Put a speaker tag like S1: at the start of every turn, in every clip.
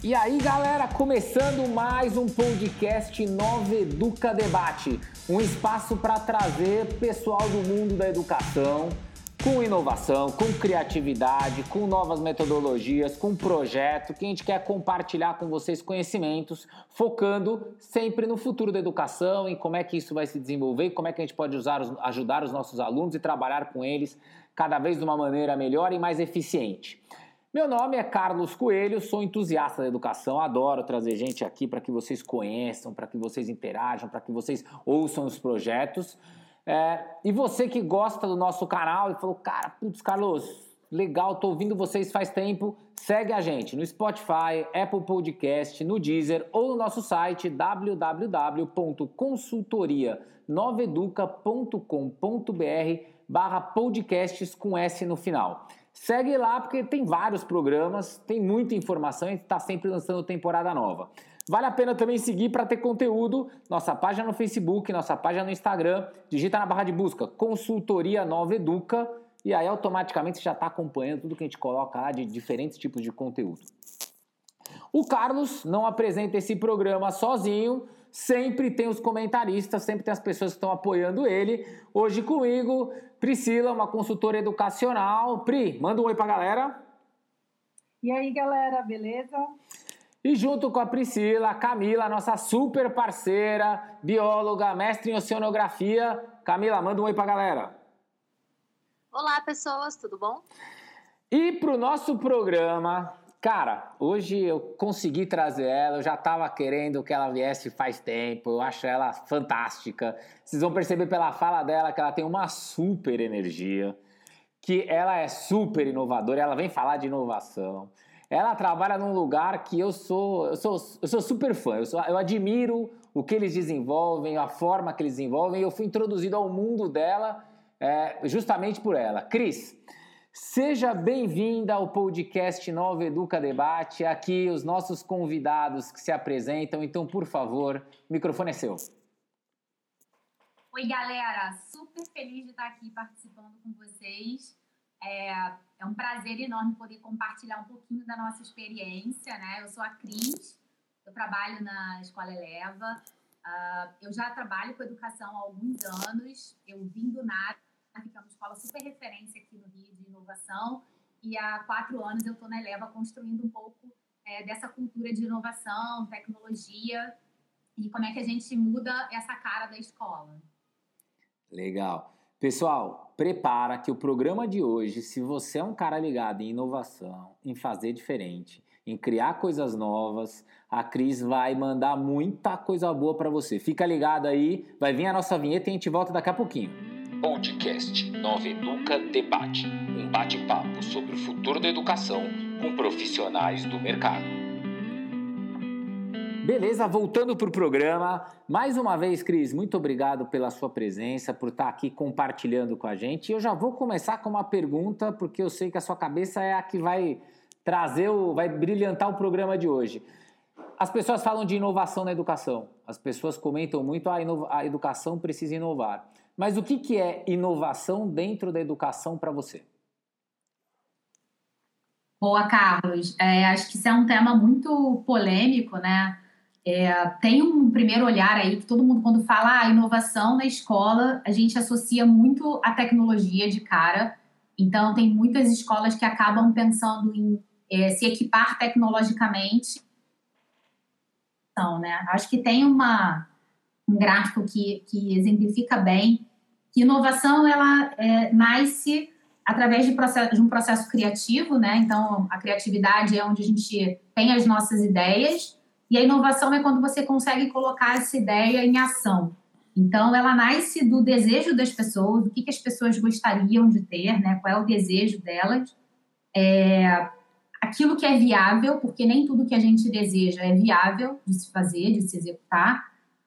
S1: E aí, galera, começando mais um podcast Nova Educa Debate, um espaço para trazer pessoal do mundo da educação com inovação, com criatividade, com novas metodologias, com projeto que a gente quer compartilhar com vocês conhecimentos, focando sempre no futuro da educação, em como é que isso vai se desenvolver, como é que a gente pode usar, ajudar os nossos alunos e trabalhar com eles cada vez de uma maneira melhor e mais eficiente. Meu nome é Carlos Coelho, sou entusiasta da educação, adoro trazer gente aqui para que vocês conheçam, para que vocês interajam, para que vocês ouçam os projetos. É, e você que gosta do nosso canal e falou, cara, putz, Carlos, legal, tô ouvindo vocês faz tempo, segue a gente no Spotify, Apple Podcast, no Deezer ou no nosso site www.consultorianoveduca.com.br barra podcasts com S no final. Segue lá porque tem vários programas, tem muita informação e está sempre lançando temporada nova. Vale a pena também seguir para ter conteúdo, nossa página no Facebook, nossa página no Instagram. Digita na barra de busca Consultoria Nova Educa e aí automaticamente já está acompanhando tudo que a gente coloca lá de diferentes tipos de conteúdo. O Carlos não apresenta esse programa sozinho, sempre tem os comentaristas, sempre tem as pessoas que estão apoiando ele. Hoje comigo, Priscila, uma consultora educacional. Pri, manda um oi pra galera.
S2: E aí, galera, beleza?
S1: E junto com a Priscila, a Camila, nossa super parceira, bióloga, mestre em oceanografia. Camila, manda um oi pra galera.
S3: Olá, pessoas, tudo bom?
S1: E pro nosso programa, Cara, hoje eu consegui trazer ela, eu já estava querendo que ela viesse faz tempo, eu acho ela fantástica. Vocês vão perceber pela fala dela que ela tem uma super energia, que ela é super inovadora, ela vem falar de inovação. Ela trabalha num lugar que eu sou, eu sou, eu sou super fã, eu, sou, eu admiro o que eles desenvolvem, a forma que eles desenvolvem, eu fui introduzido ao mundo dela é, justamente por ela. Cris, Seja bem-vinda ao podcast Nova Educa Debate. Aqui os nossos convidados que se apresentam. Então, por favor, o microfone é seu.
S3: Oi, galera. Super feliz de estar aqui participando com vocês. É, é um prazer enorme poder compartilhar um pouquinho da nossa experiência, né? Eu sou a Cris, eu trabalho na Escola Eleva. Uh, eu já trabalho com educação há alguns anos. Eu vim do nada que é uma escola super referência aqui no Rio inovação. E há quatro anos eu estou na Eleva construindo um pouco é, dessa cultura de inovação, tecnologia e como é que a gente muda essa cara da escola.
S1: Legal. Pessoal, prepara que o programa de hoje, se você é um cara ligado em inovação, em fazer diferente, em criar coisas novas, a Cris vai mandar muita coisa boa para você. Fica ligado aí, vai vir a nossa vinheta e a gente volta daqui a pouquinho.
S4: Podcast Nova Educa Debate um bate-papo sobre o futuro da educação com profissionais do mercado.
S1: Beleza, voltando para o programa. Mais uma vez, Cris, muito obrigado pela sua presença, por estar aqui compartilhando com a gente. Eu já vou começar com uma pergunta, porque eu sei que a sua cabeça é a que vai trazer, o, vai brilhantar o programa de hoje. As pessoas falam de inovação na educação. As pessoas comentam muito ah, a educação precisa inovar. Mas o que, que é inovação dentro da educação para você?
S3: Boa, Carlos. É, acho que isso é um tema muito polêmico, né? É, tem um primeiro olhar aí que todo mundo, quando fala ah, inovação na escola, a gente associa muito a tecnologia de cara. Então, tem muitas escolas que acabam pensando em é, se equipar tecnologicamente. Então, né? Acho que tem uma, um gráfico que, que exemplifica bem inovação ela é, nasce através de, processo, de um processo criativo, né? Então, a criatividade é onde a gente tem as nossas ideias e a inovação é quando você consegue colocar essa ideia em ação. Então, ela nasce do desejo das pessoas, o que, que as pessoas gostariam de ter, né? Qual é o desejo delas? É, aquilo que é viável, porque nem tudo que a gente deseja é viável de se fazer, de se executar,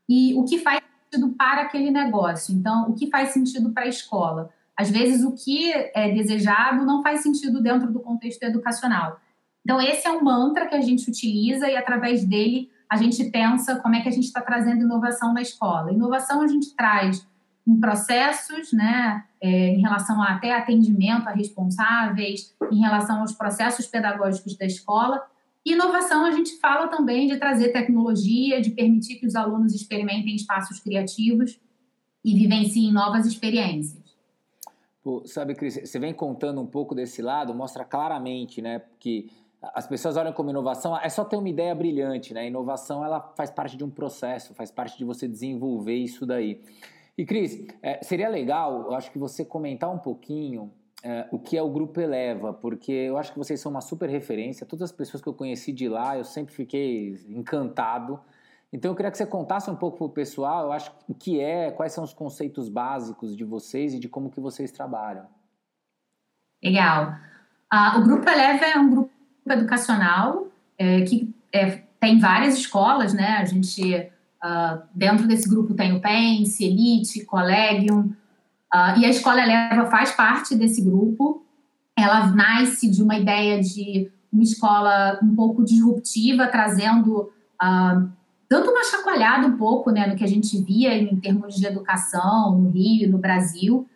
S3: e o que faz sentido para aquele negócio. Então, o que faz sentido para a escola? Às vezes, o que é desejado não faz sentido dentro do contexto educacional. Então, esse é um mantra que a gente utiliza e, através dele, a gente pensa como é que a gente está trazendo inovação na escola. Inovação a gente traz em processos, né, é, em relação a até atendimento a responsáveis, em relação aos processos pedagógicos da escola, E inovação, a gente fala também de trazer tecnologia, de permitir que os alunos experimentem espaços criativos e vivenciem novas experiências.
S1: Pô, sabe, Cris, você vem contando um pouco desse lado, mostra claramente, né, que as pessoas olham como inovação, é só ter uma ideia brilhante, né? Inovação, ela faz parte de um processo, faz parte de você desenvolver isso daí. E, Cris, é, seria legal, eu acho que você comentar um pouquinho é, o que é o Grupo Eleva, porque eu acho que vocês são uma super referência. Todas as pessoas que eu conheci de lá, eu sempre fiquei encantado. Então eu queria que você contasse um pouco para o pessoal, eu acho o que é, quais são os conceitos básicos de vocês e de como que vocês trabalham.
S3: Legal. Uh, o Grupo Eleva é um grupo educacional é, que é, tem várias escolas, né? A gente uh, dentro desse grupo tem o PENS, Elite, Collegium, uh, e a Escola Eleva faz parte desse grupo. Ela nasce de uma ideia de uma escola um pouco disruptiva, trazendo uh, dando uma chacoalhada um pouco né, no que a gente via em termos de educação no Rio, no Brasil.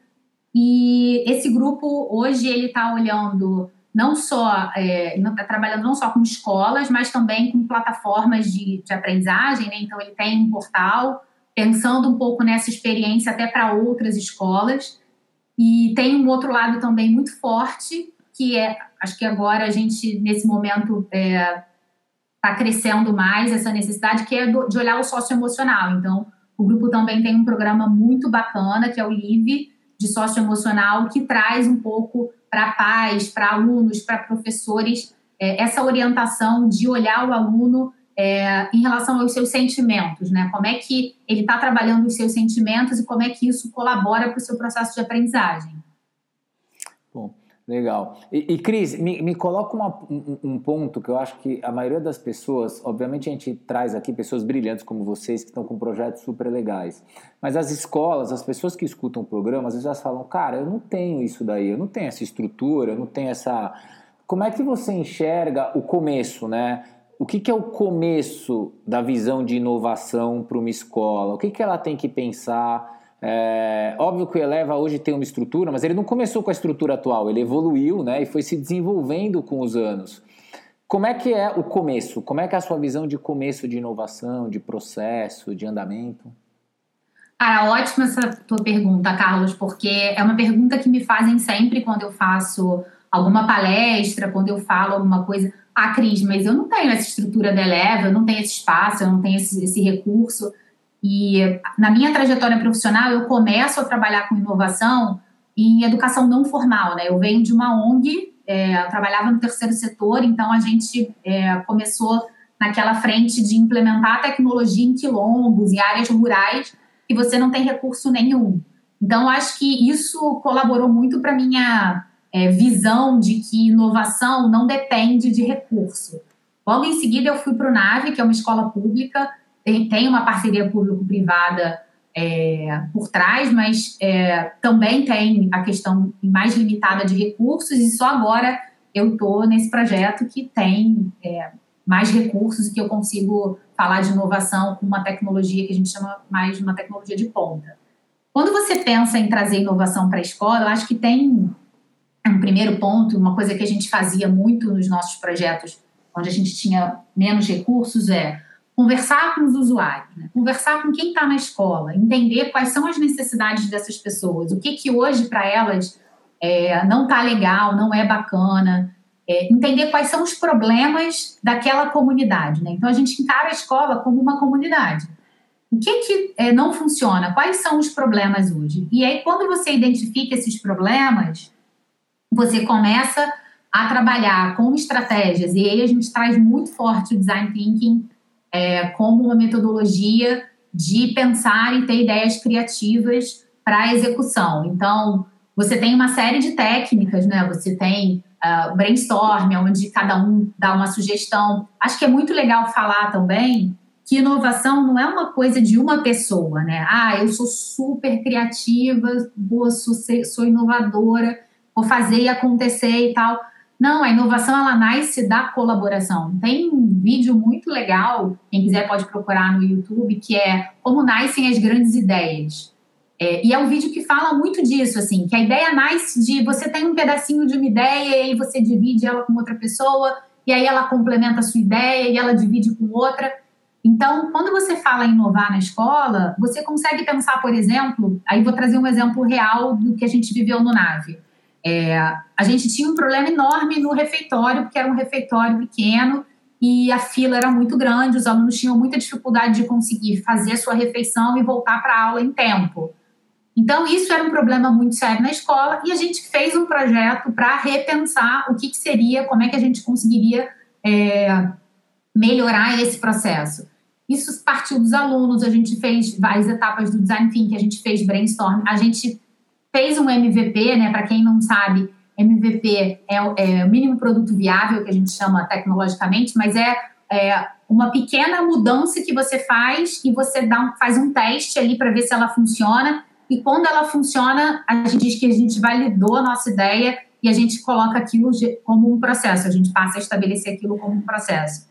S3: E esse grupo hoje ele está olhando não só é, está trabalhando não só com escolas, mas também com plataformas de, de aprendizagem. Né? Então ele tem um portal pensando um pouco nessa experiência até para outras escolas. E tem um outro lado também muito forte que é, acho que agora a gente nesse momento é, está crescendo mais essa necessidade, que é do, de olhar o socioemocional. Então, o grupo também tem um programa muito bacana, que é o LIVE, de socioemocional, que traz um pouco para pais, para alunos, para professores, é, essa orientação de olhar o aluno é, em relação aos seus sentimentos, né? Como é que ele está trabalhando os seus sentimentos e como é que isso colabora para o seu processo de aprendizagem.
S1: Bom, Legal. E, e Cris, me, me coloca uma, um, um, ponto que eu acho que a maioria das pessoas, obviamente a gente traz aqui pessoas brilhantes como vocês que estão com projetos super legais, mas as escolas, as pessoas que escutam o programa, às vezes elas falam, cara, eu não tenho isso daí, eu não tenho essa estrutura, eu não tenho essa... Como é que você enxerga o começo, né? O que, que é o começo da visão de inovação para uma escola? O que, que ela tem que pensar? É, óbvio que o Eleva hoje tem uma estrutura, mas ele não começou com a estrutura atual, ele evoluiu né, e foi se desenvolvendo com os anos. Como é que é o começo? Como é que é a sua visão de começo de inovação, de processo, de andamento?
S3: Cara, ótima essa tua pergunta, Carlos, porque é uma pergunta que me fazem sempre quando eu faço alguma palestra, quando eu falo alguma coisa. Ah, Cris, mas eu não tenho essa estrutura da Eleva, eu não tenho esse espaço, eu não tenho esse, esse recurso. E na minha trajetória profissional, eu começo a trabalhar com inovação em educação não formal, né? Eu venho de uma ONG, é, trabalhava no terceiro setor, então a gente é, começou naquela frente de implementar tecnologia em quilombos e áreas rurais que você não tem recurso nenhum. Então, acho que isso colaborou muito para minha é, visão de que inovação não depende de recurso. Logo em seguida, eu fui para o NAVE, que é uma escola pública, tem, tem uma parceria público-privada é, por trás, mas é, também tem a questão mais limitada de recursos, e só agora eu estou nesse projeto que tem é, mais recursos e que eu consigo falar de inovação com uma tecnologia que a gente chama mais de uma tecnologia de ponta. Quando você pensa em trazer inovação para a escola, eu acho que tem um primeiro ponto, uma coisa que a gente fazia muito nos nossos projetos, onde a gente tinha menos recursos, é conversar com os usuários, né? conversar com quem está na escola, entender quais são as necessidades dessas pessoas, o que que hoje para elas é, não está legal, não é bacana, é, entender quais são os problemas daquela comunidade. Né? Então a gente encara a escola como uma comunidade. O que que é, não funciona? Quais são os problemas hoje? E aí quando você identifica esses problemas, você começa a trabalhar com estratégias e aí a gente traz muito forte o design thinking é, como uma metodologia de pensar e ter ideias criativas para execução. Então, você tem uma série de técnicas, né? Você tem uh, brainstorm, onde cada um dá uma sugestão. Acho que é muito legal falar também que inovação não é uma coisa de uma pessoa, né? Ah, eu sou super criativa, boa, sou, sou inovadora, vou fazer e acontecer e tal. Não, a inovação ela nasce da colaboração. Tem um vídeo muito legal, quem quiser pode procurar no YouTube, que é como nascem as grandes ideias. É, e é um vídeo que fala muito disso, assim, que a ideia nasce de você tem um pedacinho de uma ideia e você divide ela com outra pessoa e aí ela complementa a sua ideia e ela divide com outra. Então, quando você fala em inovar na escola, você consegue pensar, por exemplo, aí vou trazer um exemplo real do que a gente viveu no NAVE. É, a gente tinha um problema enorme no refeitório, porque era um refeitório pequeno e a fila era muito grande, os alunos tinham muita dificuldade de conseguir fazer a sua refeição e voltar para a aula em tempo. Então, isso era um problema muito sério na escola e a gente fez um projeto para repensar o que, que, seria, como é que a gente conseguiria é, melhorar esse processo. Isso partiu dos alunos, a gente fez várias etapas do design thinking, a gente fez brainstorm, a gente fez um MVP, né? Para quem não sabe, MVP é, é, o mínimo produto viável que a gente chama tecnologicamente, mas é, é uma pequena mudança que você faz e você dá um, faz um teste ali para ver se ela funciona e quando ela funciona, a gente diz que a gente validou a nossa ideia e a gente coloca aquilo como um processo, a gente passa a estabelecer aquilo como um processo.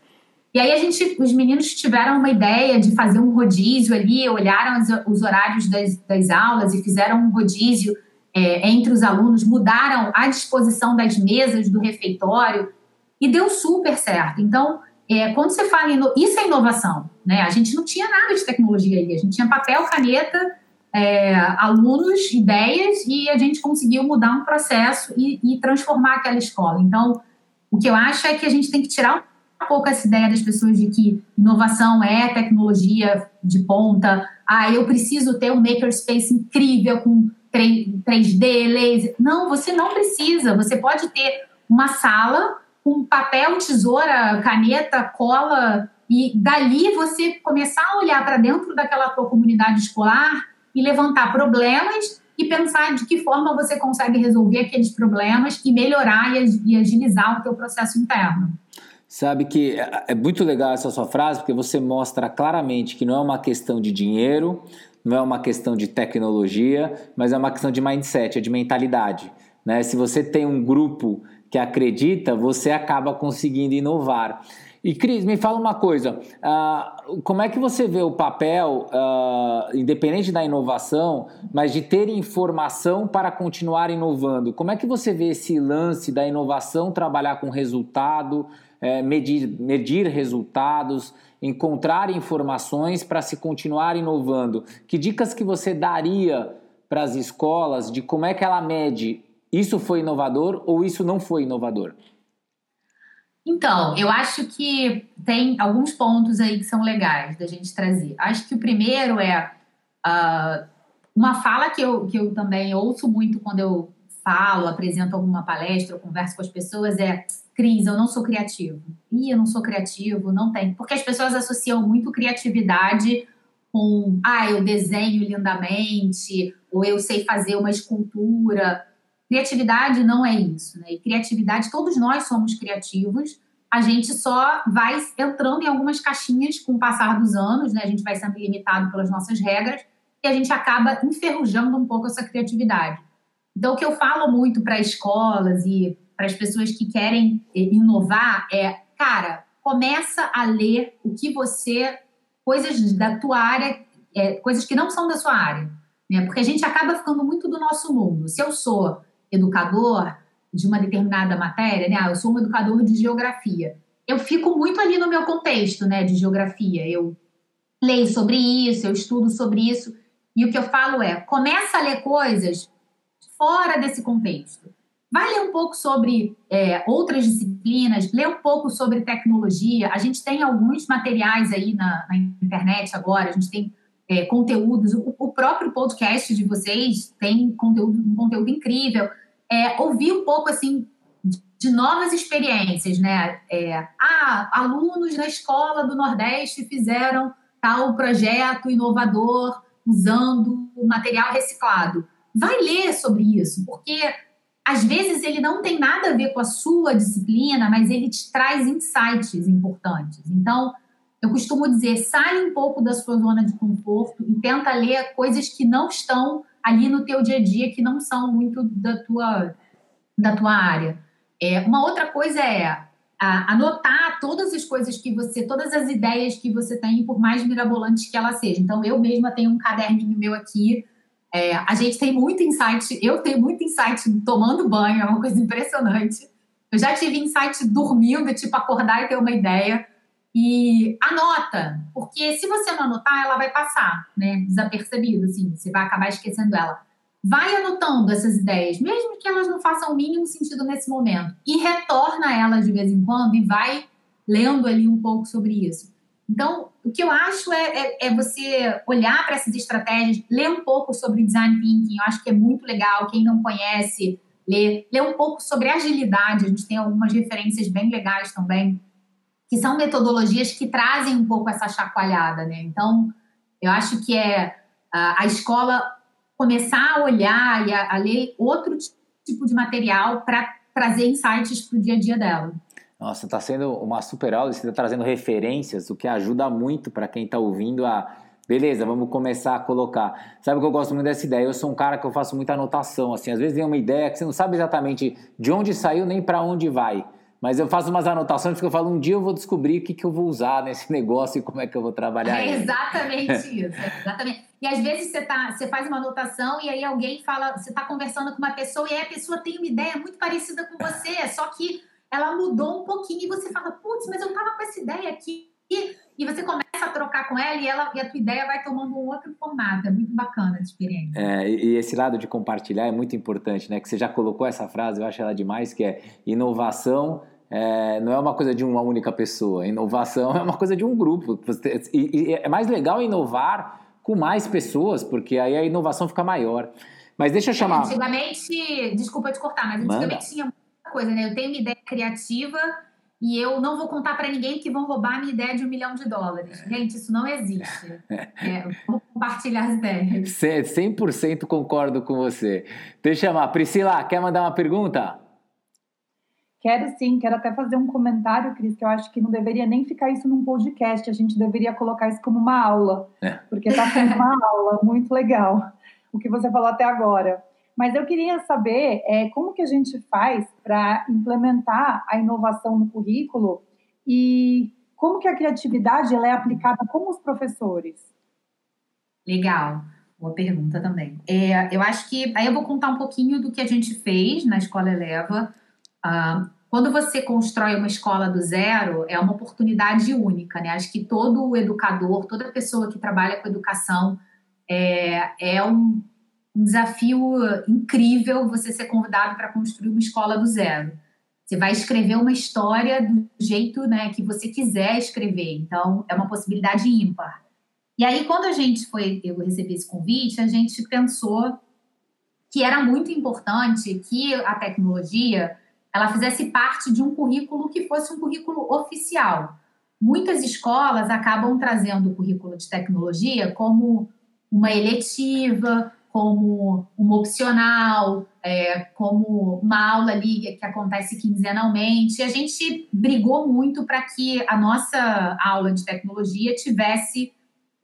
S3: E aí a gente, os meninos tiveram uma ideia de fazer um rodízio ali, olharam os, os horários das, das, aulas e fizeram um rodízio é, entre os alunos, mudaram a disposição das mesas do refeitório e deu super certo. Então, é, quando você fala em isso é inovação, né? A gente não tinha nada de tecnologia ali, a gente tinha papel, caneta é, alunos, ideias, e a gente conseguiu mudar um processo e, e, transformar aquela escola. Então, o que eu acho é que a gente tem que tirar um pouco essa ideia das pessoas de que inovação é tecnologia de ponta, ah, eu preciso ter um makerspace incrível com 3D, laser. Não, você não precisa. Você pode ter uma sala com papel, tesoura, caneta, cola, e dali você começar a olhar para dentro daquela tua comunidade escolar e levantar problemas e pensar de que forma você consegue resolver aqueles problemas e melhorar e agilizar o teu processo interno.
S1: Sabe que é, é muito legal essa sua frase, porque você mostra claramente que não é uma questão de dinheiro, não é uma questão de tecnologia, mas é uma questão de mindset, é de mentalidade. Né? Se você tem um grupo que acredita, você acaba conseguindo inovar. E Cris, me fala uma coisa: uh, como é que você vê o papel, uh, independente da inovação, mas de ter informação para continuar inovando? Como é que você vê esse lance da inovação trabalhar com resultado, é, medir, medir resultados, encontrar informações para se continuar inovando? Que dicas que você daria para as escolas de como é que ela mede isso foi inovador ou isso não foi inovador?
S3: Então, eu acho que tem alguns pontos aí que são legais da gente trazer. Acho que o primeiro é uh, uma fala que eu, que eu também ouço muito quando eu falo, apresento alguma palestra, eu converso com as pessoas, é Cris, eu não sou criativo. Ih, eu não sou criativo, não tem. Porque as pessoas associam muito criatividade com, ah, eu desenho lindamente, ou eu sei fazer uma escultura. Criatividade não é isso, né? E criatividade, todos nós somos criativos, a gente só vai entrando em algumas caixinhas com o passar dos anos, né? A gente vai sendo limitado pelas nossas regras e a gente acaba enferrujando um pouco essa criatividade. Então, o que eu falo muito para escolas e para as pessoas que querem eh, inovar é, cara, começa a ler o que você, coisas da tua área, é, coisas que não são da sua área, né? Porque a gente acaba ficando muito do nosso mundo. Se eu sou educador de uma determinada matéria, né? Ah, eu sou um educador de geografia. Eu fico muito ali no meu contexto, né, de geografia. Eu leio sobre isso, eu estudo sobre isso. E o que eu falo é, começa a ler coisas fora desse contexto. Vai ler um pouco sobre é, outras disciplinas, lê um pouco sobre tecnologia. A gente tem alguns materiais aí na, na internet agora, a gente tem é, conteúdos. O, o, próprio podcast de vocês tem conteúdo, um conteúdo incrível é, ouvir um pouco assim de novas experiências, né? É, ah, alunos na escola do Nordeste fizeram tal projeto inovador usando material reciclado. Vai ler sobre isso, porque às vezes ele não tem nada a ver com a sua disciplina, mas ele te traz insights importantes. Então, eu costumo dizer, sai um pouco da sua zona de conforto e tenta ler coisas que não estão ali no teu dia a dia que não são muito da tua, da tua área. É, uma outra coisa é a, anotar todas as coisas que você, todas as ideias que você tem, por mais mirabolantes que elas sejam. Então, eu mesma tenho um caderninho meu aqui. É, a gente tem muito insight, eu tenho muito insight tomando banho, é uma coisa impressionante. Eu já tive insight dormindo, tipo acordar e ter uma ideia. E anota, porque se você não anotar, ela vai passar, né? Desapercebido, assim, você vai acabar esquecendo ela. Vai anotando essas ideias, mesmo que elas não façam o mínimo sentido nesse momento, e retorna elas de vez em quando e vai lendo ali um pouco sobre isso. Então, o que eu acho é, é, é você olhar para essas estratégias, ler um pouco sobre design thinking, eu acho que é muito legal. Quem não conhece, ler, ler um pouco sobre agilidade, a gente tem algumas referências bem legais também que são metodologias que trazem um pouco essa chacoalhada, né? Então, eu acho que é a, escola começar a olhar e a, a ler outro tipo de material para trazer insights para o dia a dia dela.
S1: Nossa, está sendo uma super aula, você está trazendo referências, o que ajuda muito para quem está ouvindo a. Beleza, vamos começar a colocar. Sabe que eu gosto muito dessa ideia? Eu sou um cara que eu faço muita anotação, assim, às vezes vem uma ideia que você não sabe exatamente de onde saiu nem para onde vai. Mas eu faço umas anotações que eu falo, um dia eu vou descobrir o que, que eu vou usar nesse negócio e como é que eu vou trabalhar.
S3: É exatamente isso, exatamente. E às vezes você, tá, você faz uma anotação e aí alguém fala, você está conversando com uma pessoa e aí a pessoa tem uma ideia muito parecida com você, só que ela mudou um pouquinho e você fala, putz, mas eu estava com essa ideia aqui. E você começa a trocar com ela e, ela e a tua ideia vai tomando um outro formato. É muito bacana a experiência.
S1: É, e esse lado de compartilhar é muito importante, né? Que você já colocou essa frase, eu acho ela demais, que é inovação é, não é uma coisa de uma única pessoa. Inovação é uma coisa de um grupo. E, e é mais legal inovar com mais pessoas, porque aí a inovação fica maior. Mas deixa eu chamar.
S3: Antigamente, desculpa te cortar, mas antigamente Manda. tinha coisa, né? Eu tenho uma ideia criativa e eu não vou contar para ninguém que vão roubar a minha ideia de um milhão de dólares. Gente, isso não existe. É, vou compartilhar as ideias.
S1: 100% concordo com você. Deixa eu chamar. Priscila, quer mandar uma pergunta?
S2: Quero sim, quero até fazer um comentário, Cris, que eu acho que não deveria nem ficar isso num podcast, a gente deveria colocar isso como uma aula, é. porque está sendo uma aula muito legal, o que você falou até agora. Mas eu queria saber é, como que a gente faz para implementar a inovação no currículo e como que a criatividade ela é aplicada com os professores.
S3: Legal, boa pergunta também. É, eu acho que aí eu vou contar um pouquinho do que a gente fez na Escola Eleva. Uh, quando você constrói uma escola do zero, é uma oportunidade única, né? Acho que todo educador, toda pessoa que trabalha com educação, é, é um, um desafio incrível você ser convidado para construir uma escola do zero. Você vai escrever uma história do jeito né, que você quiser escrever. Então, é uma possibilidade ímpar. E aí, quando a gente foi, eu recebi esse convite, a gente pensou que era muito importante que a tecnologia ela fizesse parte de um currículo que fosse um currículo oficial. Muitas escolas acabam trazendo o currículo de tecnologia como uma eletiva, como uma opcional, é, como uma aula ali que acontece quinzenalmente. A gente brigou muito para que a nossa aula de tecnologia tivesse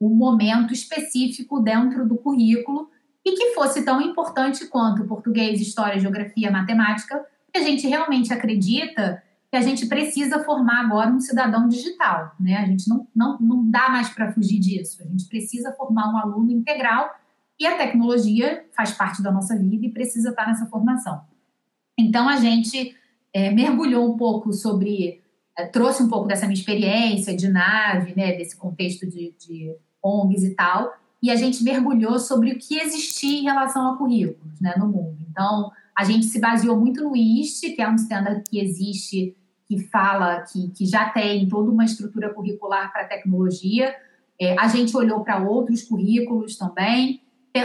S3: um momento específico dentro do currículo e que fosse tão importante quanto português, história, geografia, matemática, a gente realmente acredita que a gente precisa formar agora um cidadão digital, né? A gente não, não, não dá mais para fugir disso. A gente precisa formar um aluno integral e a tecnologia faz parte da nossa vida e precisa estar nessa formação. Então a gente é, mergulhou um pouco sobre, é, trouxe um pouco dessa minha experiência de nave, né? Desse contexto de, de ONGs e tal, e a gente mergulhou sobre o que existia em relação a currículos, né? No mundo. Então a gente se baseou muito no IST, que é um standard que existe, que fala, que, que já tem toda uma estrutura curricular para tecnologia. É, a gente olhou para outros currículos também,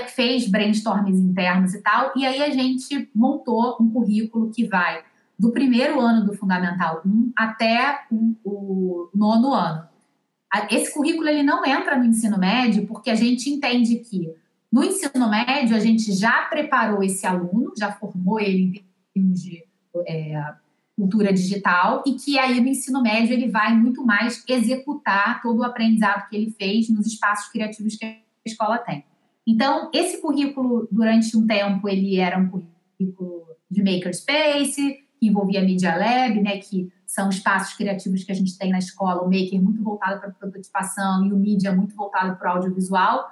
S3: fez brainstorms internos e tal, e aí a gente montou um currículo que vai do primeiro ano do Fundamental 1 até o, o nono ano. Esse currículo ele não entra no ensino médio porque a gente entende que no ensino médio, a gente já preparou esse aluno, já formou ele em termos de é, cultura digital, e que aí no ensino médio ele vai muito mais executar todo o aprendizado que ele fez nos espaços criativos que a escola tem. Então, esse currículo, durante um tempo, ele era um currículo de makerspace, que envolvia Media Lab, né, que são espaços criativos que a gente tem na escola, o Maker muito voltado para a prototipação e o Media muito voltado para o audiovisual.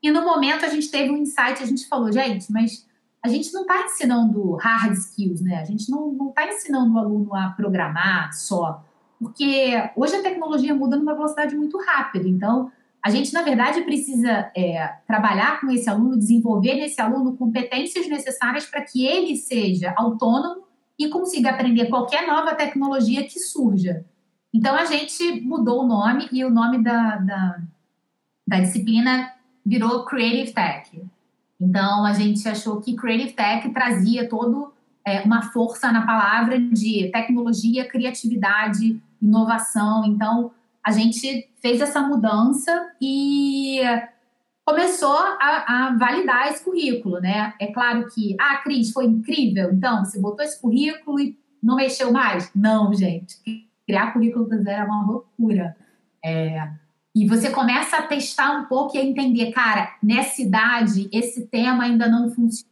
S3: E no momento a gente teve um insight, a gente falou, gente, mas a gente não está ensinando hard skills, né? A gente não está ensinando o aluno a programar só, porque hoje a tecnologia muda numa velocidade muito rápida. Então, a gente, na verdade, precisa é, trabalhar com esse aluno, desenvolver nesse aluno competências necessárias para que ele seja autônomo e consiga aprender qualquer nova tecnologia que surja. Então, a gente mudou o nome e o nome da, da, da disciplina virou Creative Tech. Então, a gente achou que Creative Tech trazia todo é, uma força na palavra de tecnologia, criatividade, inovação. Então, a gente fez essa mudança e começou a, a, validar esse currículo, né? É claro que, ah, Cris, foi incrível, então você botou esse currículo e não mexeu mais? Não, gente. Criar currículo do zero é uma loucura. É, e você começa a testar um pouco e a entender, cara, nessa idade, esse tema ainda não funciona.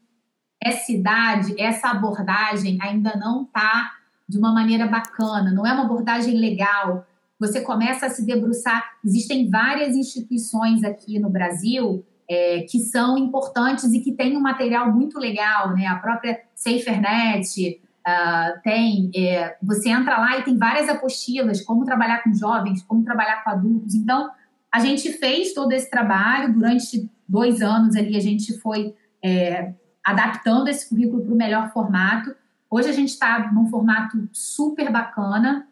S3: Essa idade, essa abordagem ainda não está de uma maneira bacana, não é uma abordagem legal. Você começa a se debruçar. Existem várias instituições aqui no Brasil é, que são importantes e que têm um material muito legal, né? A própria SaferNet uh, tem. É, você entra lá e tem várias apostilas, como trabalhar com jovens, como trabalhar com adultos. Então, a gente fez todo esse trabalho durante dois anos ali, a gente foi é, adaptando esse currículo para o melhor formato. Hoje a gente está num formato super bacana.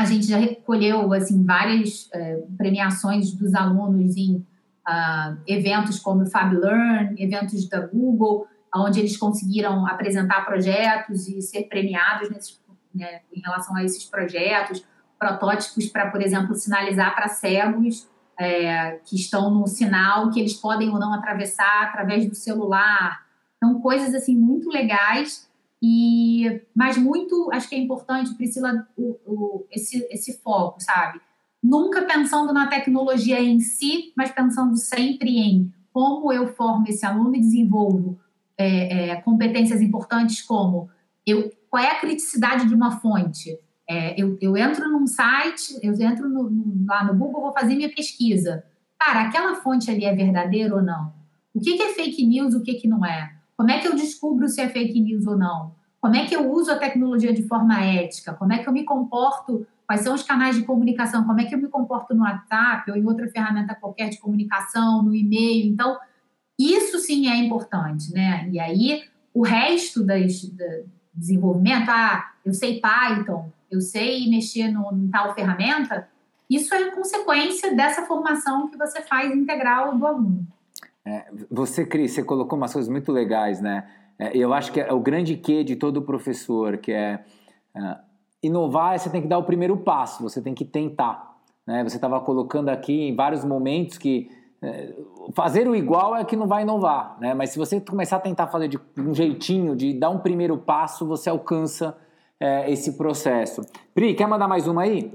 S3: A gente já recolheu assim várias é, premiações dos alunos em uh, eventos como o FabLearn, eventos da Google, onde eles conseguiram apresentar projetos e ser premiados nesse, né, em relação a esses projetos, protótipos para, por exemplo, sinalizar para cegos é, que estão no sinal que eles podem ou não atravessar através do celular. Então, coisas assim muito legais e mas muito acho que é importante Priscila o, o, esse esse foco sabe nunca pensando na tecnologia em si mas pensando sempre em como eu formo esse aluno e desenvolvo é, é, competências importantes como eu, qual é a criticidade de uma fonte. É, eu, eu, entro num site, eu entro no, lá no Google, vou fazer minha pesquisa. Cara, aquela fonte ali é verdadeira ou não? O que, que é fake news, o que, que não é? Como é que eu descubro se é fake news ou não? Como é que eu uso a tecnologia de forma ética? Como é que eu me comporto? Quais são os canais de comunicação? Como é que eu me comporto no WhatsApp ou em outra ferramenta qualquer de comunicação, no e-mail? Então, isso sim é importante, né? E aí, o resto das, do desenvolvimento, ah, eu sei Python, eu sei mexer no, em tal ferramenta, isso é consequência dessa formação que você faz integral do aluno.
S1: É, você, Cris, você colocou umas coisas muito legais, né? É, eu acho que é o grande quê de todo professor, que é, é inovar, você tem que dar o primeiro passo, você tem que tentar. Né? Você estava colocando aqui em vários momentos que é, fazer o igual é que não vai inovar, né? Mas se você começar a tentar fazer de um jeitinho, de dar um primeiro passo, você alcança é, esse processo. Pri, quer mandar mais uma aí?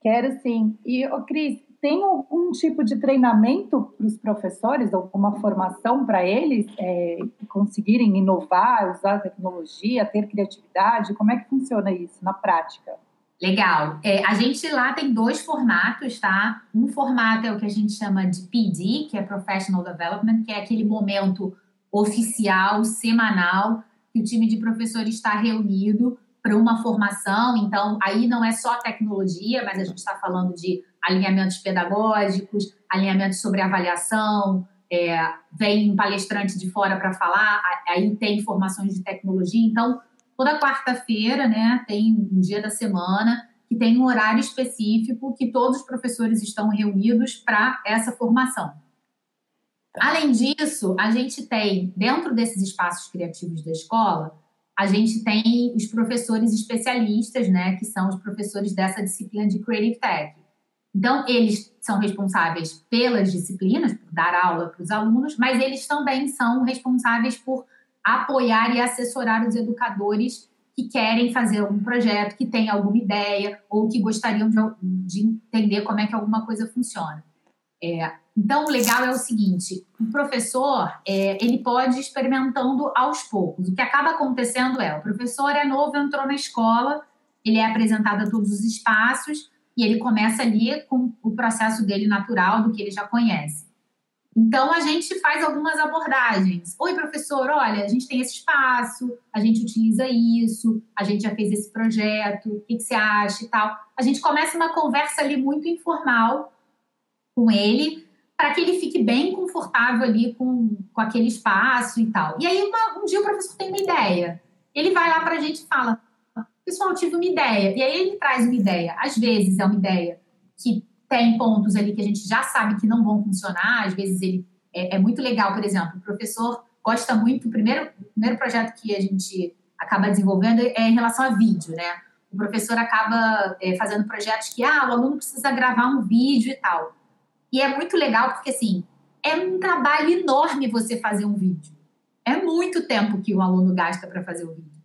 S2: Quero sim. E, ô, Cris, tem algum tipo de treinamento para os professores, alguma formação para eles é, conseguirem inovar, usar tecnologia, ter criatividade? Como é que funciona isso na prática?
S3: Legal. É, a gente lá tem dois formatos, tá? Um formato é o que a gente chama de PD, que é Professional Development, que é aquele momento oficial, semanal, que o time de professores está reunido para uma formação. Então, aí não é só tecnologia, mas a gente está falando de alinhamentos pedagógicos, alinhamentos sobre avaliação, é, vem um palestrante de fora para falar, aí tem informações de tecnologia. Então, toda quarta-feira, né, tem um dia da semana que tem um horário específico que todos os professores estão reunidos para essa formação. Além disso, a gente tem, dentro desses espaços criativos da escola, a gente tem os professores especialistas, né, que são os professores dessa disciplina de Creative Tech. Então, eles são responsáveis pelas disciplinas, por dar aula para os alunos, mas eles também são responsáveis por apoiar e assessorar os educadores que querem fazer algum projeto, que têm alguma ideia ou que gostariam de, de entender como é que alguma coisa funciona. É, então, o legal é o seguinte: o professor é, ele pode ir experimentando aos poucos. O que acaba acontecendo é o professor é novo, entrou na escola, ele é apresentado a todos os espaços e ele começa ali com o processo dele natural do que ele já conhece. Então, a gente faz algumas abordagens. Oi, professor, olha, a gente tem esse espaço, a gente utiliza isso, a gente já fez esse projeto, o que, que você acha e tal. A gente começa uma conversa ali muito informal com ele, para que ele fique bem confortável ali com, com aquele espaço e tal. E aí, uma, um dia o professor tem uma ideia. Ele vai lá para a gente e fala: Pessoal, tive uma ideia. E aí ele traz uma ideia. Às vezes é uma ideia que tem pontos ali que a gente já sabe que não vão funcionar, às vezes ele é, é muito legal, por exemplo, o professor gosta muito, o primeiro, o primeiro projeto que a gente acaba desenvolvendo é em relação a vídeo, né? O professor acaba é, fazendo projetos que, ah, o aluno precisa gravar um vídeo e tal. E é muito legal porque, assim, é um trabalho enorme você fazer um vídeo. É muito tempo que o aluno gasta para fazer o vídeo.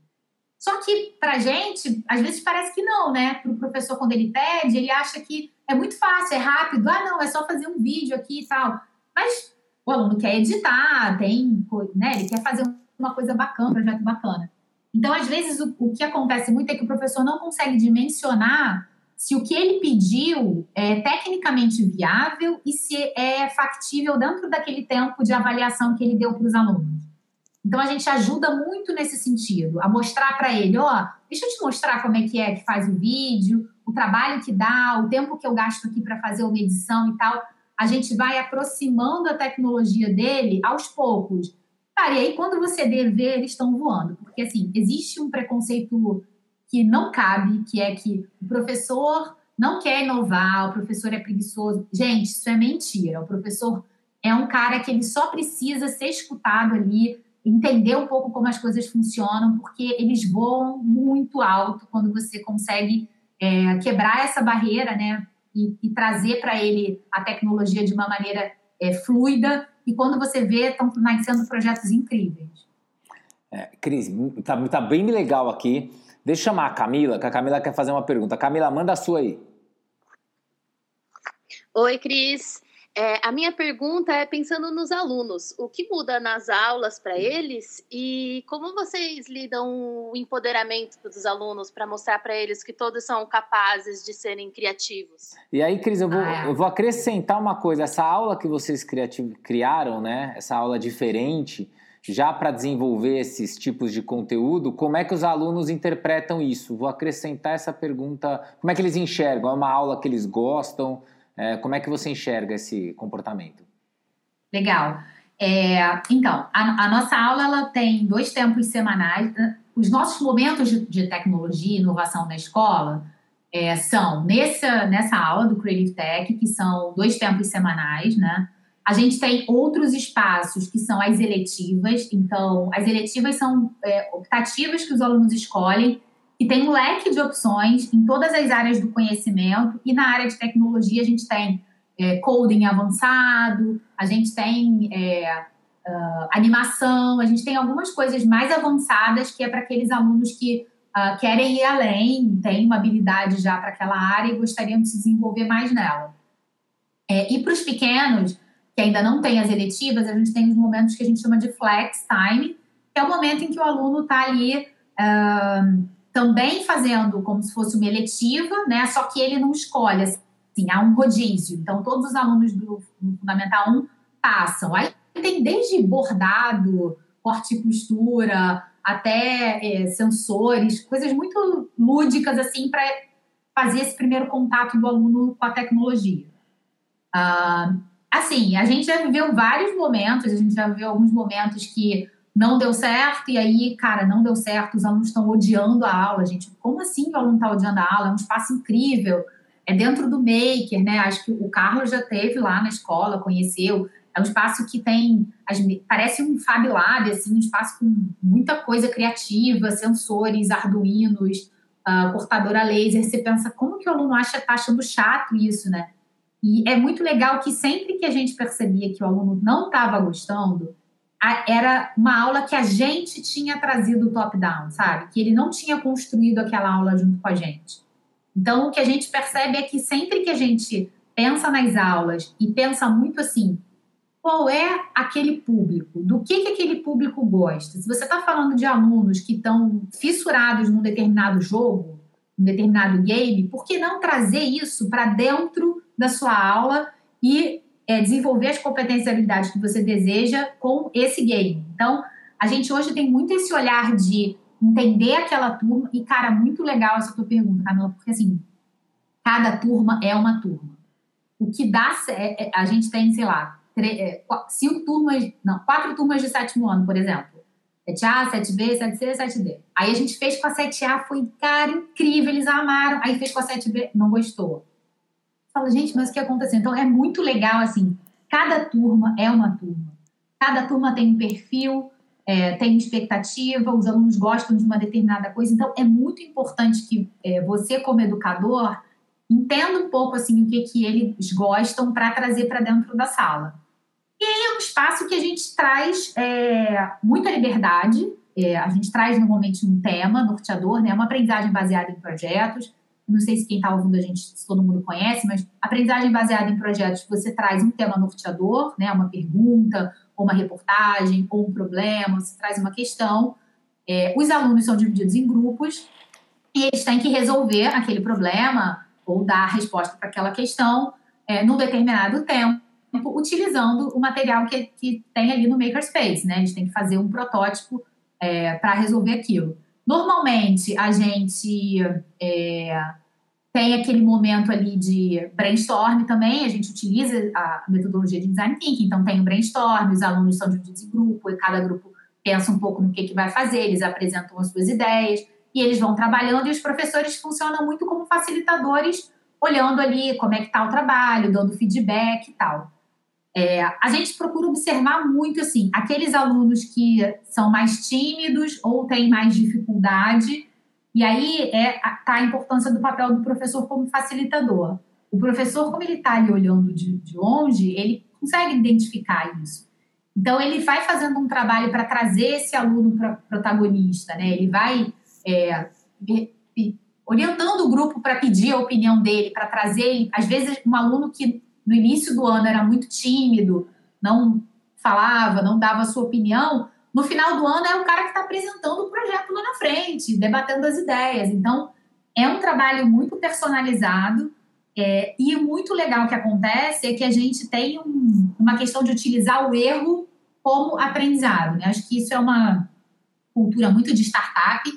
S3: Só que, para gente, às vezes parece que não, né? Para o professor, quando ele pede, ele acha que é muito fácil, é rápido. Ah, não, é só fazer um vídeo aqui e tal. Mas o aluno quer editar, tem, né? Ele quer fazer uma coisa bacana, um projeto bacana. Então, às vezes, o, o que acontece muito é que o professor não consegue dimensionar se o que ele pediu é tecnicamente viável e se é factível dentro daquele tempo de avaliação que ele deu para os alunos. Então a gente ajuda muito nesse sentido, a mostrar para ele, ó, oh, deixa eu te mostrar como é que é que faz o vídeo, o trabalho que dá, o tempo que eu gasto aqui para fazer uma edição e tal. A gente vai aproximando a tecnologia dele aos poucos. Cara, e aí quando você ver, eles estão voando. Porque, assim, existe um preconceito que não cabe, que é que o professor não quer inovar, o professor é preguiçoso. Gente, isso é mentira. O professor é um cara que ele só precisa ser escutado ali, entender um pouco como as coisas funcionam, porque eles voam muito alto quando você consegue é, quebrar essa barreira, né? E, e trazer para ele a tecnologia de uma maneira é, fluida. E quando você vê, estão nascendo projetos incríveis.
S1: É, Cris, tá, tá bem legal aqui. Deixa eu chamar a Camila, que a Camila quer fazer uma pergunta. Camila, manda a sua aí.
S5: Oi, Cris. É, a minha pergunta é pensando nos alunos, o que muda nas aulas para eles e como vocês lidam o empoderamento dos alunos para mostrar para eles que todos são capazes de serem criativos?
S1: E aí, Cris, eu vou, ah, é. eu vou acrescentar uma coisa. Essa aula que vocês criaram, né? Essa aula diferente, já para desenvolver esses tipos de conteúdo, como é que os alunos interpretam isso? Vou acrescentar essa pergunta. Como é que eles enxergam? É uma aula que eles gostam? É, como é que você enxerga esse comportamento?
S3: Legal. É, então, a, a, nossa aula ela tem dois tempos semanais. Os nossos momentos de, de tecnologia e inovação na escola é, são nessa, nessa aula do Creative Tech, que são dois tempos semanais, né? A gente tem outros espaços que são as eletivas. Então, as eletivas são é, optativas que os alunos escolhem e tem um leque de opções em todas as áreas do conhecimento. E na área de tecnologia, a gente tem é, coding avançado, a gente tem é, uh, animação, a gente tem algumas coisas mais avançadas que é para aqueles alunos que uh, querem ir além, têm uma habilidade já para aquela área e gostariam de se desenvolver mais nela. É, e para os pequenos, que ainda não têm as eletivas, a gente tem os momentos que a gente chama de flex time, que é o momento em que o aluno está ali. Uh, também fazendo como se fosse uma eletiva, né? Só que ele não escolhe, assim, há um rodízio. Então, todos os alunos do Fundamental 1 passam. Aí tem desde bordado, corte e costura, até é, sensores, coisas muito lúdicas, assim, para fazer esse primeiro contato do aluno com a tecnologia. Ah, assim, a gente já viveu vários momentos, a gente já viveu alguns momentos que não deu certo, e aí, cara, não deu certo, os alunos estão odiando a aula, gente. Como assim o aluno está odiando a aula? É um espaço incrível, é dentro do Maker, né? Acho que o Carlos já teve lá na escola, conheceu. É um espaço que tem, parece um Fab Lab, assim, um espaço com muita coisa criativa, sensores, arduinos, uh, cortadora laser. Você pensa, como que o aluno acha, tá achando chato isso, né? E é muito legal que sempre que a gente percebia que o aluno não estava gostando, era uma aula que a gente tinha trazido top-down, sabe? Que ele não tinha construído aquela aula junto com a gente. Então, o que a gente percebe é que sempre que a gente pensa nas aulas e pensa muito assim, qual é aquele público? Do que, que aquele público gosta? Se você está falando de alunos que estão fissurados num determinado jogo, num determinado game, por que não trazer isso para dentro da sua aula e é, desenvolver as competências e habilidades que você deseja com esse game. Então, a gente hoje tem muito esse olhar de entender aquela turma, e, cara, muito legal essa tua pergunta, Camila, porque assim, cada turma é uma turma. O que dá, é, é, a gente tem, sei lá, é, cinco turmas, não, quatro turmas de sétimo ano, por exemplo. 7A, 7B, 7C, 7D. Aí a gente fez com a 7A, foi, cara, incrível, eles amaram. Aí fez com a 7B, não gostou. Fala, gente, mas o que aconteceu? Então é muito legal, assim, cada turma é uma turma. Cada turma tem um perfil, é, tem expectativa, os alunos gostam de uma determinada coisa. Então é muito importante que é, você, como educador, entenda um pouco assim o que, que eles gostam para trazer para dentro da sala. E aí é um espaço que a gente traz é, muita liberdade, é, a gente traz normalmente um tema norteador, né, uma aprendizagem baseada em projetos. Não sei se quem está ouvindo a gente, se todo mundo conhece, mas aprendizagem baseada em projetos, você traz um tema norteador, né, uma pergunta, ou uma reportagem, ou um problema, você traz uma questão. É, os alunos são divididos em grupos e eles têm que resolver aquele problema ou dar a resposta para aquela questão é, num determinado tempo utilizando o material que, que tem ali no Makerspace, né? Gente tem que fazer um protótipo é, para resolver aquilo. Normalmente, a gente é, tem aquele momento ali de brainstorm também, a gente utiliza a metodologia de design thinking, então tem o brainstorm, os alunos são divididos em grupo, e cada grupo pensa um pouco no que, que vai fazer, eles apresentam as suas ideias, e eles vão trabalhando, e os professores funcionam muito como facilitadores, olhando ali como é que está o trabalho, dando feedback e tal. É, a gente procura observar muito assim aqueles alunos que são mais tímidos ou têm mais dificuldade e aí é tá a importância do papel do professor como facilitador. O professor, como ele está ali olhando de, de longe, ele consegue identificar isso. Então ele vai fazendo um trabalho para trazer esse aluno para protagonista, né? Ele vai é, orientando o grupo para pedir a opinião dele, para trazer, às vezes um aluno que no início do ano era muito tímido, não falava, não dava sua opinião, no final do ano é o cara que está apresentando o projeto lá na frente, debatendo as ideias. Então, é um trabalho muito personalizado é, e muito legal que acontece é que a gente tem um, uma questão de utilizar o erro como aprendizado. Né? Acho que isso é uma cultura muito de startup,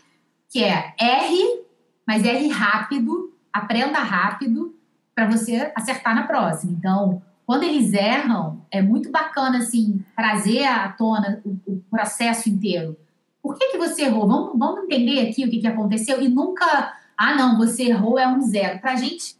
S3: que é R, mas R rápido, aprenda rápido, para você acertar na próxima. Então, quando eles erram, é muito bacana assim trazer à tona o, o processo inteiro. Por que, que você errou? Vamos, vamos entender aqui o que, que aconteceu e nunca, ah, não, você errou é um zero. Para a gente,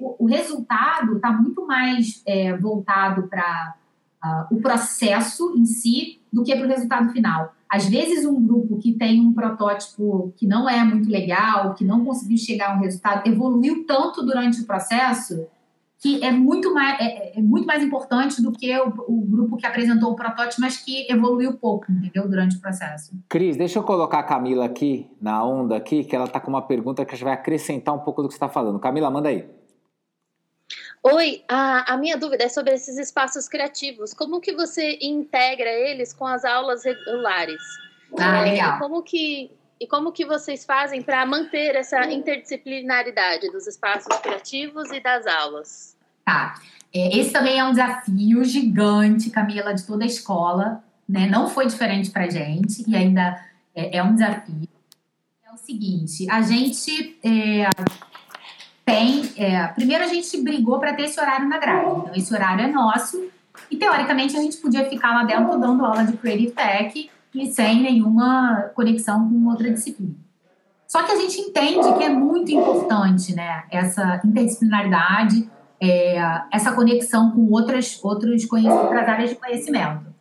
S3: o, o resultado está muito mais é, voltado para uh, ah, o processo em si do que para o resultado final. Às vezes, um grupo que tem um protótipo que não é muito legal, que não conseguiu chegar a um resultado, evoluiu tanto durante o processo que é muito mais, é, é muito mais importante do que o, o, grupo que apresentou o protótipo, mas que evoluiu pouco, entendeu? Durante o processo.
S1: Cris, deixa eu colocar a Camila aqui, na onda aqui, que ela está com uma pergunta que a gente vai acrescentar um pouco do que você está falando. Camila, manda aí.
S5: Oi, a, a, minha dúvida é sobre esses espaços criativos. Como que você integra eles com as aulas regulares?
S3: Ah, é, legal.
S5: Como que, e como que vocês fazem para manter essa interdisciplinaridade dos espaços criativos e das aulas?
S3: Tá. É, esse também é um desafio gigante, Camila, de toda a escola. Né? Não foi diferente para gente e ainda é, é, um desafio. É o seguinte, a gente... É, tem. É, primeiro, a gente brigou para ter esse horário na grade. Então, esse horário é nosso. E, teoricamente, a gente podia ficar lá dentro dando aula de Creative Tech e sem nenhuma conexão com outra disciplina. Só que a gente entende que é muito importante né, essa interdisciplinaridade, é, essa conexão com outras, outros outras áreas de conhecimento.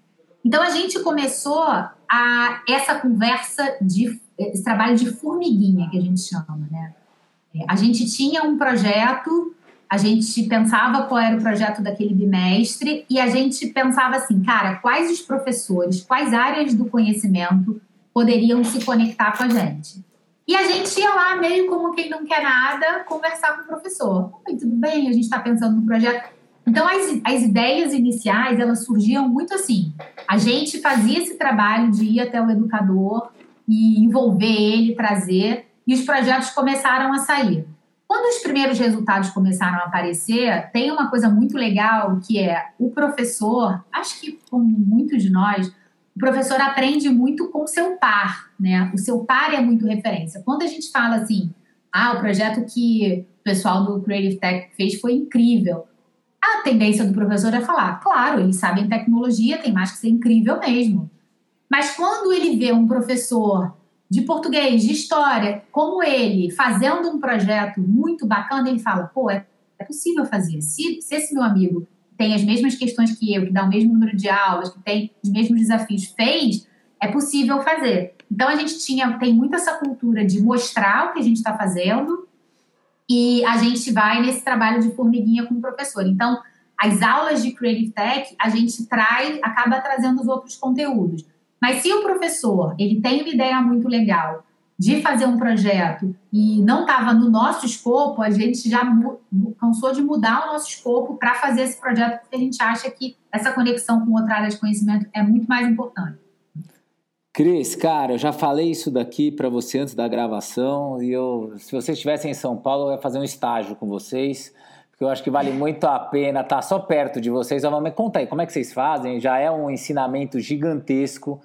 S3: Então, a gente começou a, essa conversa, de, esse trabalho de formiguinha, que a gente chama, né? A gente tinha um projeto, a gente pensava qual era o projeto daquele bimestre e a gente pensava assim, cara, quais os professores, quais áreas do conhecimento poderiam se conectar com a gente. E a gente ia lá, meio como quem não quer nada, conversar com o professor. Oi, tudo bem? A gente está pensando no projeto. Então, as, as ideias iniciais, elas surgiam muito assim. A gente fazia esse trabalho de ir até o educador e envolver ele, trazer e os projetos começaram a sair. Quando os primeiros resultados começaram a aparecer, tem uma coisa muito legal que é o professor, acho que como muitos de nós, o professor aprende muito com o seu par, né? O seu par é muito referência. Quando a gente fala assim, ah, o projeto que o pessoal do Creative Tech fez foi incrível. A tendência do professor é falar, claro, eles sabem tecnologia, tem mais que ser incrível mesmo. Mas quando ele vê um professor de português, de história, como ele, fazendo um projeto muito bacana, ele fala: pô, é, é possível fazer. Se, se esse meu amigo tem as mesmas questões que eu, que dá o mesmo número de aulas, que tem os mesmos desafios, fez, é possível fazer. Então a gente tinha, tem muito essa cultura de mostrar o que a gente está fazendo e a gente vai nesse trabalho de formiguinha com o professor. Então, as aulas de Creative Tech, a gente traz, acaba trazendo os outros conteúdos. Mas se o professor ele tem uma ideia muito legal de fazer um projeto e não estava no nosso escopo, a gente já cansou de mudar o nosso escopo para fazer esse projeto porque a gente acha que essa conexão com outra área de conhecimento é muito mais importante.
S1: Cris, cara, eu já falei isso daqui para você antes da gravação e eu, se vocês estivessem em São Paulo, eu ia fazer um estágio com vocês, porque eu acho que vale muito a pena estar tá só perto de vocês. Mas conta aí, como é que vocês fazem? Já é um ensinamento gigantesco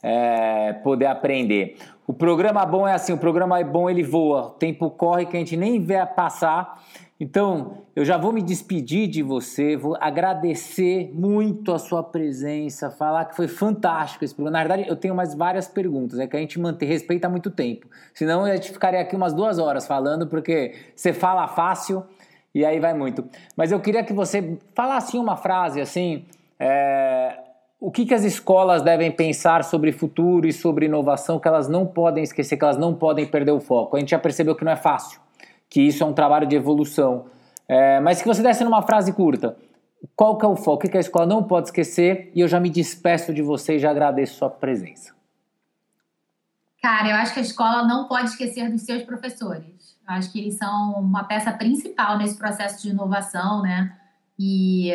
S1: é, poder aprender. O programa bom é assim, o programa é bom, ele voa, o tempo corre que a gente nem vê passar. Então, eu já vou me despedir de você, vou agradecer muito a sua presença, falar que foi fantástico esse programa. Na verdade, eu tenho mais várias perguntas, é que a gente mantém, respeita muito tempo. Senão, a gente ficaria aqui umas duas horas falando, porque você fala fácil e aí vai muito. Mas eu queria que você falasse uma frase assim, é, o que, que as escolas devem pensar sobre futuro e sobre inovação que elas não podem esquecer, que elas não podem perder o foco? A gente já percebeu que não é fácil, que isso é um trabalho de evolução. É, mas que você desse numa frase curta, qual que é o foco? O que a escola não pode esquecer? E eu já me despeço de você e já agradeço sua presença.
S3: Cara, eu acho que a escola não pode esquecer dos seus professores. Acho que eles são uma peça principal nesse processo de inovação, né? E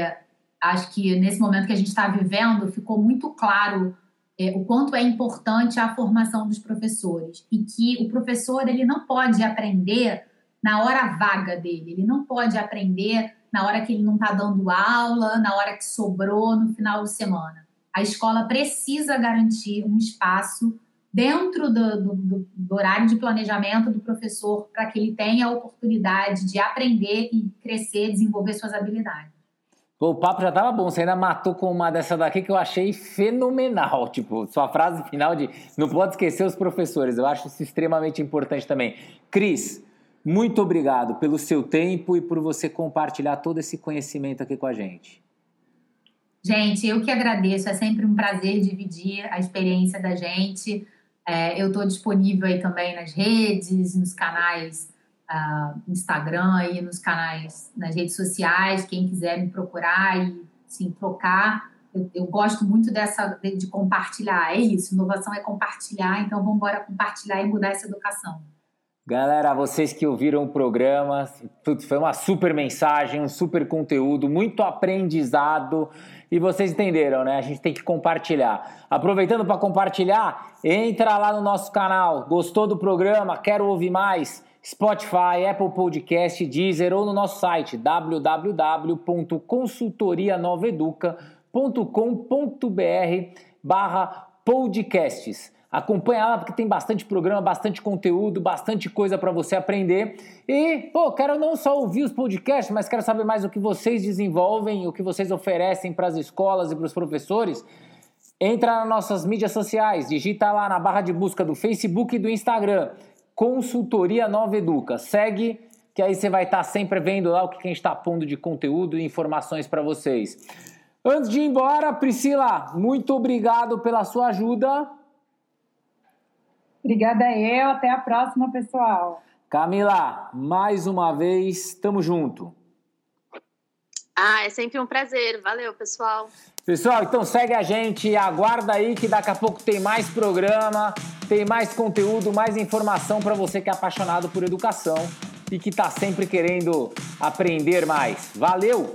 S3: acho que nesse momento que a gente está vivendo, ficou muito claro é, o quanto é importante a formação dos professores e que o professor ele não pode aprender na hora vaga dele, ele não pode aprender na hora que ele não está dando aula, na hora que sobrou no final de semana. A escola precisa garantir um espaço dentro do, do, do horário de planejamento do professor para que ele tenha a oportunidade de aprender e crescer, desenvolver suas habilidades.
S1: Pô, o papo já tava bom, você ainda matou com uma dessa daqui que eu achei fenomenal. Tipo, sua frase final de não pode esquecer os professores. Eu acho isso extremamente importante também. Cris, muito obrigado pelo seu tempo e por você compartilhar todo esse conhecimento aqui com a gente.
S3: Gente, eu que agradeço. É sempre um prazer dividir a experiência da gente. É, eu estou disponível aí também nas redes, nos canais uh, Instagram aí nos canais, nas redes sociais, quem quiser me procurar e sim trocar. Eu, eu, gosto muito dessa de, de, compartilhar, é isso, inovação é compartilhar, então vamos embora compartilhar e mudar essa educação.
S1: Galera, vocês que ouviram o programa, foi uma super mensagem, um super conteúdo, muito aprendizado. E vocês entenderam, né? A gente tem que compartilhar. Aproveitando para compartilhar, entra lá no nosso canal. Gostou do programa? Quero ouvir mais? Spotify, Apple Podcast, Deezer ou no nosso site www.consultorianoveduca.com.br barra podcasts. Acompanha lá porque tem bastante programa, bastante conteúdo, bastante coisa para você aprender. E, pô, quero não só ouvir os podcasts, mas quero saber mais o que vocês desenvolvem, o que vocês oferecem para as escolas e para os professores. Entra nas nossas mídias sociais, digita lá na barra de busca do Facebook e do Instagram. Consultoria Nova Educa. Segue, que aí você vai estar tá sempre vendo lá o que a gente está pondo de conteúdo e informações para vocês. Antes de ir embora, Priscila, muito obrigado pela sua ajuda.
S2: Obrigada eu, até a próxima, pessoal.
S1: Camila, mais uma vez, tamo junto.
S5: Ah, é sempre um prazer. Valeu, pessoal.
S1: Pessoal, então segue a gente, aguarda aí que daqui a pouco tem mais programa, tem mais conteúdo, mais informação para você que é apaixonado por educação e que está sempre querendo aprender mais. Valeu!